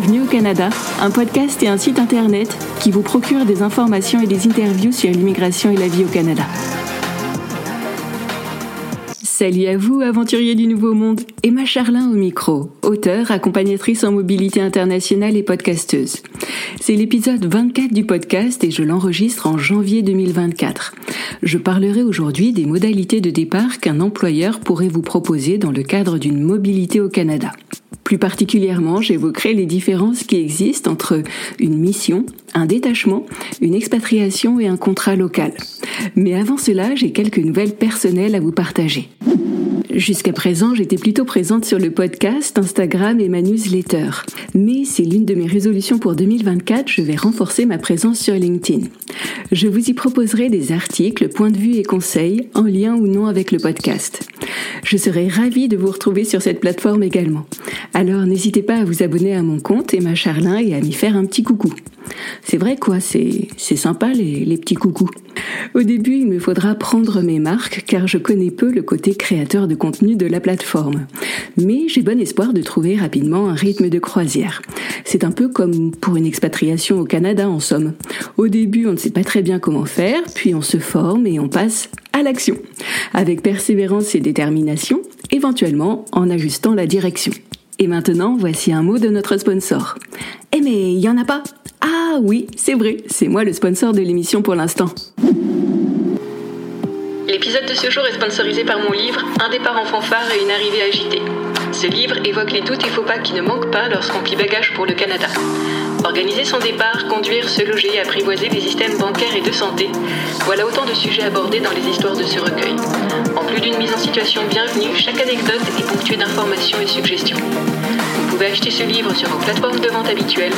Bienvenue au Canada, un podcast et un site internet qui vous procure des informations et des interviews sur l'immigration et la vie au Canada. Salut à vous, aventuriers du Nouveau Monde. Emma Charlin au micro, auteure, accompagnatrice en mobilité internationale et podcasteuse. C'est l'épisode 24 du podcast et je l'enregistre en janvier 2024. Je parlerai aujourd'hui des modalités de départ qu'un employeur pourrait vous proposer dans le cadre d'une mobilité au Canada. Plus particulièrement, j'évoquerai les différences qui existent entre une mission, un détachement, une expatriation et un contrat local. Mais avant cela, j'ai quelques nouvelles personnelles à vous partager. Jusqu'à présent, j'étais plutôt présente sur le podcast, Instagram et ma newsletter. Mais c'est l'une de mes résolutions pour 2024, je vais renforcer ma présence sur LinkedIn. Je vous y proposerai des articles, points de vue et conseils, en lien ou non avec le podcast. Je serai ravie de vous retrouver sur cette plateforme également. Alors n'hésitez pas à vous abonner à mon compte Emma Charlin et à m'y faire un petit coucou. C'est vrai quoi, c'est sympa les, les petits coucous. Au début, il me faudra prendre mes marques car je connais peu le côté créateur de contenu de la plateforme. Mais j'ai bon espoir de trouver rapidement un rythme de croisière. C'est un peu comme pour une expatriation au Canada en somme. Au début, on ne sait pas très bien comment faire, puis on se forme et on passe à l'action. Avec persévérance et détermination, éventuellement en ajustant la direction. Et maintenant, voici un mot de notre sponsor. Eh mais il y en a pas Ah oui, c'est vrai, c'est moi le sponsor de l'émission pour l'instant. L'épisode de ce jour est sponsorisé par mon livre Un départ en fanfare et une arrivée agitée. Ce livre évoque les doutes et faux pas qui ne manquent pas lorsqu'on plie bagage pour le Canada. Organiser son départ, conduire, se loger, apprivoiser des systèmes bancaires et de santé, voilà autant de sujets abordés dans les histoires de ce recueil. En plus d'une mise en situation bienvenue, chaque anecdote est ponctuée d'informations et suggestions. Vous pouvez acheter ce livre sur vos plateformes de vente habituelles.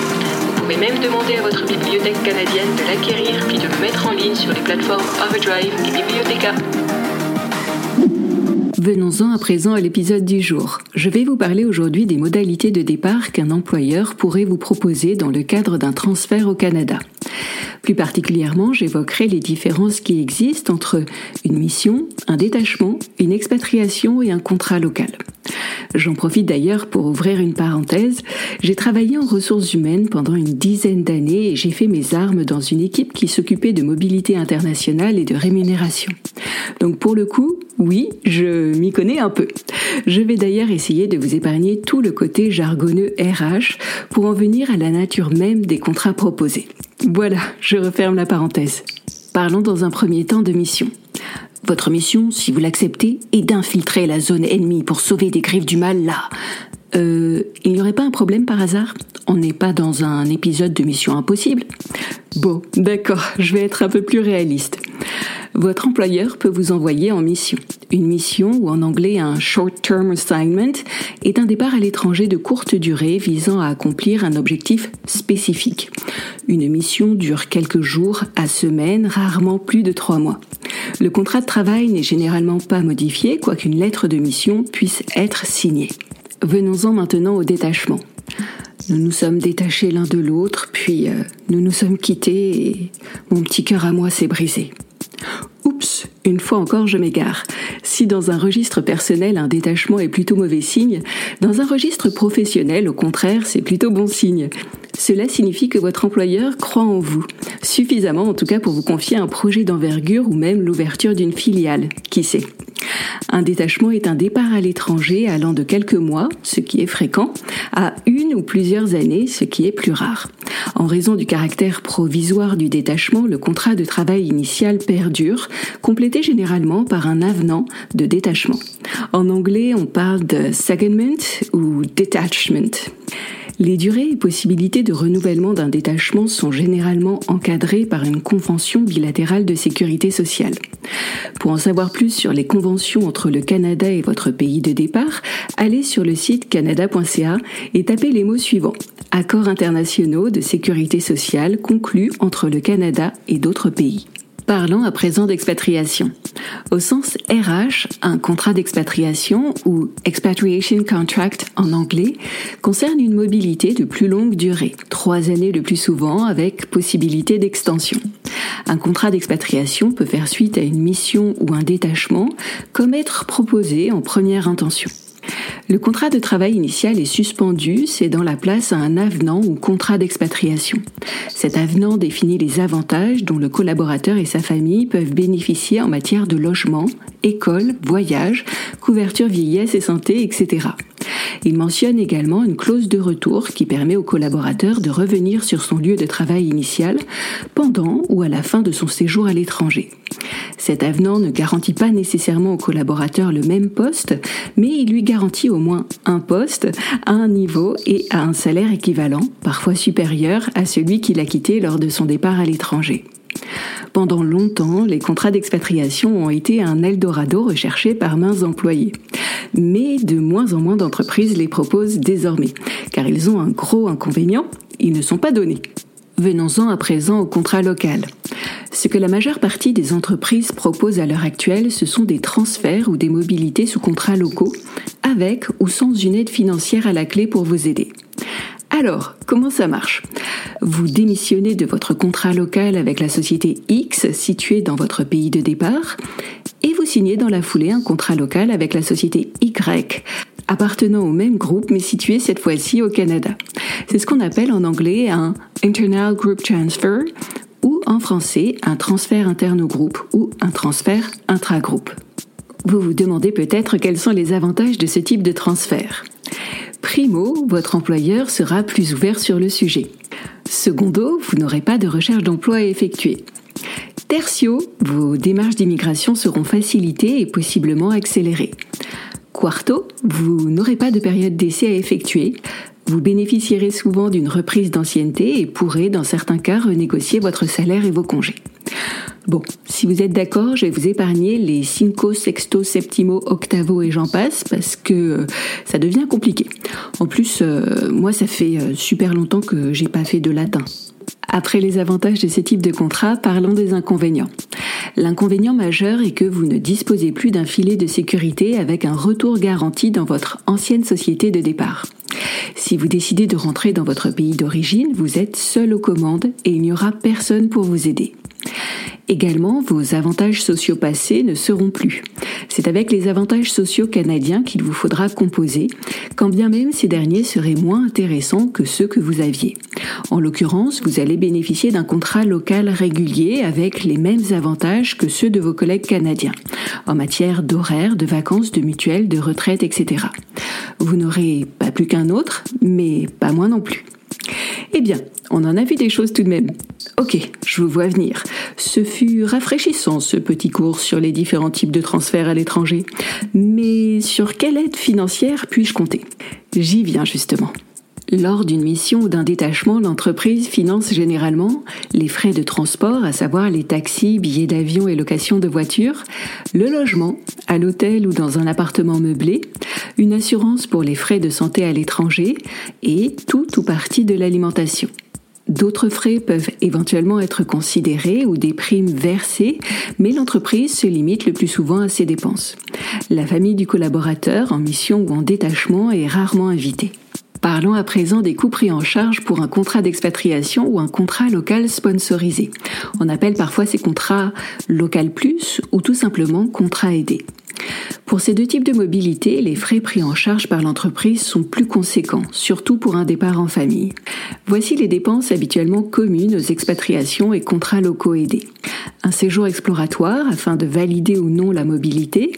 Vous pouvez même demander à votre bibliothèque canadienne de l'acquérir puis de le mettre en ligne sur les plateformes Overdrive et Bibliotheca. Venons-en à présent à l'épisode du jour. Je vais vous parler aujourd'hui des modalités de départ qu'un employeur pourrait vous proposer dans le cadre d'un transfert au Canada. Plus particulièrement, j'évoquerai les différences qui existent entre une mission, un détachement, une expatriation et un contrat local. J'en profite d'ailleurs pour ouvrir une parenthèse. J'ai travaillé en ressources humaines pendant une dizaine d'années et j'ai fait mes armes dans une équipe qui s'occupait de mobilité internationale et de rémunération. Donc pour le coup, oui, je m'y connais un peu. Je vais d'ailleurs essayer de vous épargner tout le côté jargonneux RH pour en venir à la nature même des contrats proposés. Voilà, je referme la parenthèse. Parlons dans un premier temps de mission. Votre mission, si vous l'acceptez, est d'infiltrer la zone ennemie pour sauver des griffes du mal là. Euh, il n'y aurait pas un problème par hasard? On n'est pas dans un épisode de Mission Impossible? Bon, d'accord, je vais être un peu plus réaliste. Votre employeur peut vous envoyer en mission. Une mission, ou en anglais un short-term assignment, est un départ à l'étranger de courte durée visant à accomplir un objectif spécifique. Une mission dure quelques jours à semaines, rarement plus de trois mois. Le contrat de travail n'est généralement pas modifié, quoiqu'une lettre de mission puisse être signée. Venons-en maintenant au détachement. Nous nous sommes détachés l'un de l'autre, puis euh, nous nous sommes quittés et mon petit cœur à moi s'est brisé. Oups, une fois encore je m'égare. Si dans un registre personnel un détachement est plutôt mauvais signe, dans un registre professionnel au contraire c'est plutôt bon signe. Cela signifie que votre employeur croit en vous, suffisamment en tout cas pour vous confier un projet d'envergure ou même l'ouverture d'une filiale, qui sait? Un détachement est un départ à l'étranger allant de quelques mois, ce qui est fréquent, à une ou plusieurs années, ce qui est plus rare. En raison du caractère provisoire du détachement, le contrat de travail initial perdure, généralement par un avenant de détachement. En anglais, on parle de secondment ou detachment. Les durées et possibilités de renouvellement d'un détachement sont généralement encadrées par une convention bilatérale de sécurité sociale. Pour en savoir plus sur les conventions entre le Canada et votre pays de départ, allez sur le site canada.ca et tapez les mots suivants. Accords internationaux de sécurité sociale conclus entre le Canada et d'autres pays. Parlons à présent d'expatriation. Au sens RH, un contrat d'expatriation ou expatriation contract en anglais concerne une mobilité de plus longue durée, trois années le plus souvent avec possibilité d'extension. Un contrat d'expatriation peut faire suite à une mission ou un détachement comme être proposé en première intention. Le contrat de travail initial est suspendu, c'est dans la place à un avenant ou contrat d'expatriation. Cet avenant définit les avantages dont le collaborateur et sa famille peuvent bénéficier en matière de logement, école, voyage, couverture vieillesse et santé, etc. Il mentionne également une clause de retour qui permet au collaborateur de revenir sur son lieu de travail initial pendant ou à la fin de son séjour à l'étranger. Cet avenant ne garantit pas nécessairement au collaborateur le même poste, mais il lui garantit au moins un poste à un niveau et à un salaire équivalent, parfois supérieur à celui qu'il a quitté lors de son départ à l'étranger. Pendant longtemps, les contrats d'expatriation ont été un Eldorado recherché par mains employés. Mais de moins en moins d'entreprises les proposent désormais, car ils ont un gros inconvénient, ils ne sont pas donnés. Venons-en à présent au contrat local. Ce que la majeure partie des entreprises proposent à l'heure actuelle, ce sont des transferts ou des mobilités sous contrats locaux, avec ou sans une aide financière à la clé pour vous aider. Alors, comment ça marche? Vous démissionnez de votre contrat local avec la société X située dans votre pays de départ et vous signez dans la foulée un contrat local avec la société Y appartenant au même groupe mais situé cette fois-ci au Canada. C'est ce qu'on appelle en anglais un Internal Group Transfer ou en français un transfert interne au groupe ou un transfert intra-groupe. Vous vous demandez peut-être quels sont les avantages de ce type de transfert. Primo, votre employeur sera plus ouvert sur le sujet. Secondo, vous n'aurez pas de recherche d'emploi à effectuer. Tertio, vos démarches d'immigration seront facilitées et possiblement accélérées. Quarto, vous n'aurez pas de période d'essai à effectuer. Vous bénéficierez souvent d'une reprise d'ancienneté et pourrez, dans certains cas, renégocier votre salaire et vos congés. Bon, si vous êtes d'accord, je vais vous épargner les cinco, sexto, septimo, octavo et j'en passe parce que euh, ça devient compliqué. En plus, euh, moi, ça fait euh, super longtemps que j'ai pas fait de latin. Après les avantages de ce type de contrat, parlons des inconvénients. L'inconvénient majeur est que vous ne disposez plus d'un filet de sécurité avec un retour garanti dans votre ancienne société de départ. Si vous décidez de rentrer dans votre pays d'origine, vous êtes seul aux commandes et il n'y aura personne pour vous aider. Également, vos avantages sociaux passés ne seront plus. C'est avec les avantages sociaux canadiens qu'il vous faudra composer, quand bien même ces derniers seraient moins intéressants que ceux que vous aviez. En l'occurrence, vous allez bénéficier d'un contrat local régulier avec les mêmes avantages que ceux de vos collègues canadiens, en matière d'horaires, de vacances, de mutuelles, de retraite, etc. Vous n'aurez pas plus qu'un autre, mais pas moins non plus. Eh bien, on en a vu des choses tout de même. Ok, je vous vois venir. Ce fut rafraîchissant ce petit cours sur les différents types de transferts à l'étranger. Mais sur quelle aide financière puis-je compter? J'y viens justement. Lors d'une mission ou d'un détachement, l'entreprise finance généralement les frais de transport, à savoir les taxis, billets d'avion et location de voiture, le logement, à l'hôtel ou dans un appartement meublé, une assurance pour les frais de santé à l'étranger et tout ou partie de l'alimentation. D'autres frais peuvent éventuellement être considérés ou des primes versées, mais l'entreprise se limite le plus souvent à ses dépenses. La famille du collaborateur en mission ou en détachement est rarement invitée. Parlons à présent des coûts pris en charge pour un contrat d'expatriation ou un contrat local sponsorisé. On appelle parfois ces contrats local plus ou tout simplement contrat aidé. Pour ces deux types de mobilité, les frais pris en charge par l'entreprise sont plus conséquents, surtout pour un départ en famille. Voici les dépenses habituellement communes aux expatriations et contrats locaux aidés. Un séjour exploratoire afin de valider ou non la mobilité,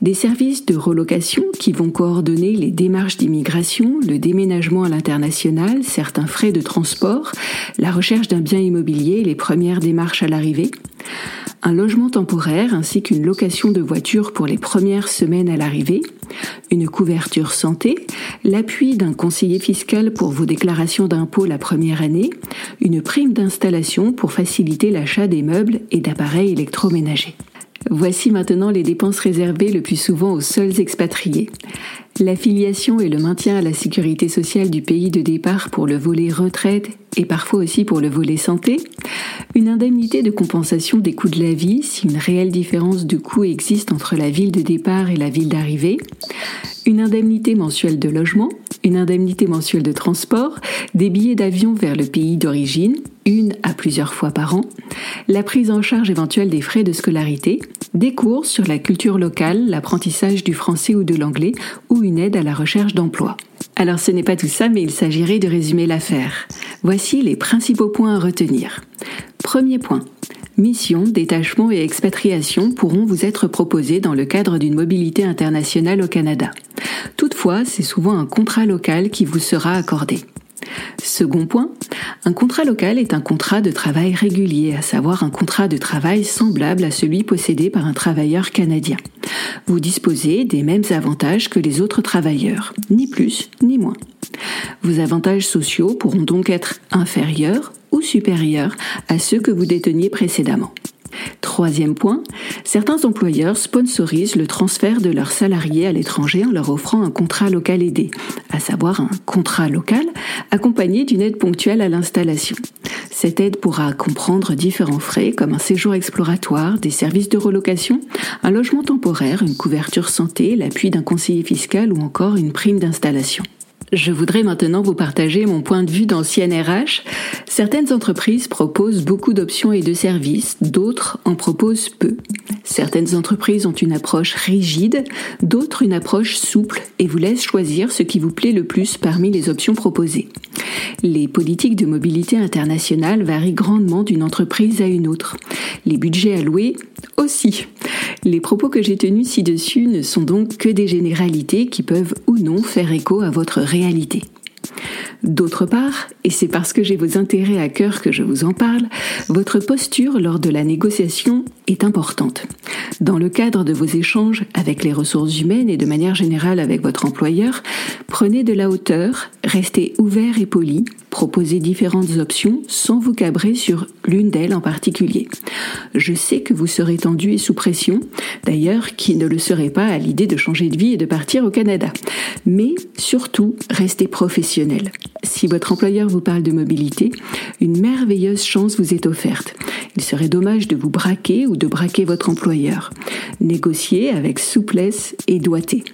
des services de relocation qui vont coordonner les démarches d'immigration, le déménagement à l'international, certains frais de transport, la recherche d'un bien immobilier et les premières démarches à l'arrivée, un logement temporaire ainsi qu'une location de voiture pour les premières semaines à l'arrivée, une couverture santé, l'appui d'un conseiller fiscal pour vos déclarations d'impôts la première année, une prime d'installation pour faciliter l'achat des meubles et d'appareils électroménagers. Voici maintenant les dépenses réservées le plus souvent aux seuls expatriés. L'affiliation et le maintien à la sécurité sociale du pays de départ pour le volet retraite et parfois aussi pour le volet santé, une indemnité de compensation des coûts de la vie si une réelle différence de coût existe entre la ville de départ et la ville d'arrivée, une indemnité mensuelle de logement, une indemnité mensuelle de transport, des billets d'avion vers le pays d'origine, une à plusieurs fois par an, la prise en charge éventuelle des frais de scolarité, des cours sur la culture locale, l'apprentissage du français ou de l'anglais, ou une aide à la recherche d'emploi. Alors ce n'est pas tout ça, mais il s'agirait de résumer l'affaire. Les principaux points à retenir. Premier point. Mission, détachement et expatriation pourront vous être proposés dans le cadre d'une mobilité internationale au Canada. Toutefois, c'est souvent un contrat local qui vous sera accordé. Second point, un contrat local est un contrat de travail régulier, à savoir un contrat de travail semblable à celui possédé par un travailleur canadien. Vous disposez des mêmes avantages que les autres travailleurs, ni plus ni moins. Vos avantages sociaux pourront donc être inférieurs ou supérieurs à ceux que vous déteniez précédemment. Troisième point, certains employeurs sponsorisent le transfert de leurs salariés à l'étranger en leur offrant un contrat local aidé, à savoir un contrat local accompagné d'une aide ponctuelle à l'installation. Cette aide pourra comprendre différents frais comme un séjour exploratoire, des services de relocation, un logement temporaire, une couverture santé, l'appui d'un conseiller fiscal ou encore une prime d'installation. Je voudrais maintenant vous partager mon point de vue d'ancienne RH. Certaines entreprises proposent beaucoup d'options et de services, d'autres en proposent peu. Certaines entreprises ont une approche rigide, d'autres une approche souple et vous laissent choisir ce qui vous plaît le plus parmi les options proposées. Les politiques de mobilité internationale varient grandement d'une entreprise à une autre. Les budgets alloués aussi. Les propos que j'ai tenus ci-dessus ne sont donc que des généralités qui peuvent ou non faire écho à votre réalité. D'autre part, et c'est parce que j'ai vos intérêts à cœur que je vous en parle, votre posture lors de la négociation est importante. Dans le cadre de vos échanges avec les ressources humaines et de manière générale avec votre employeur, prenez de la hauteur, restez ouvert et poli, proposez différentes options sans vous cabrer sur l'une d'elles en particulier. Je sais que vous serez tendu et sous pression, d'ailleurs qui ne le serait pas à l'idée de changer de vie et de partir au Canada. Mais surtout, restez professionnel. Si votre employeur vous parle de mobilité, une merveilleuse chance vous est offerte. Il serait dommage de vous braquer ou de braquer votre employeur. Négociez avec souplesse et doigté.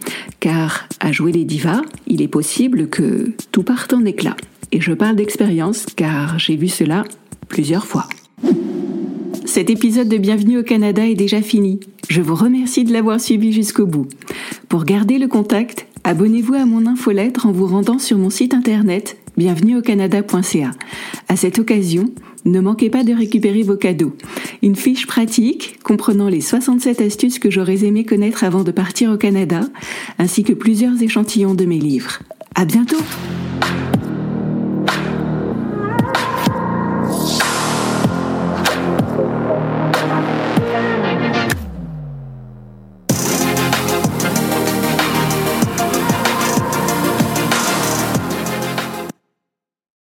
Car à jouer les divas, il est possible que tout parte en éclat. Et je parle d'expérience car j'ai vu cela plusieurs fois. Cet épisode de Bienvenue au Canada est déjà fini. Je vous remercie de l'avoir suivi jusqu'au bout. Pour garder le contact, abonnez-vous à mon infolettre en vous rendant sur mon site internet bienvenueaucanada.ca. À cette occasion, ne manquez pas de récupérer vos cadeaux. Une fiche pratique comprenant les 67 astuces que j'aurais aimé connaître avant de partir au Canada, ainsi que plusieurs échantillons de mes livres. À bientôt!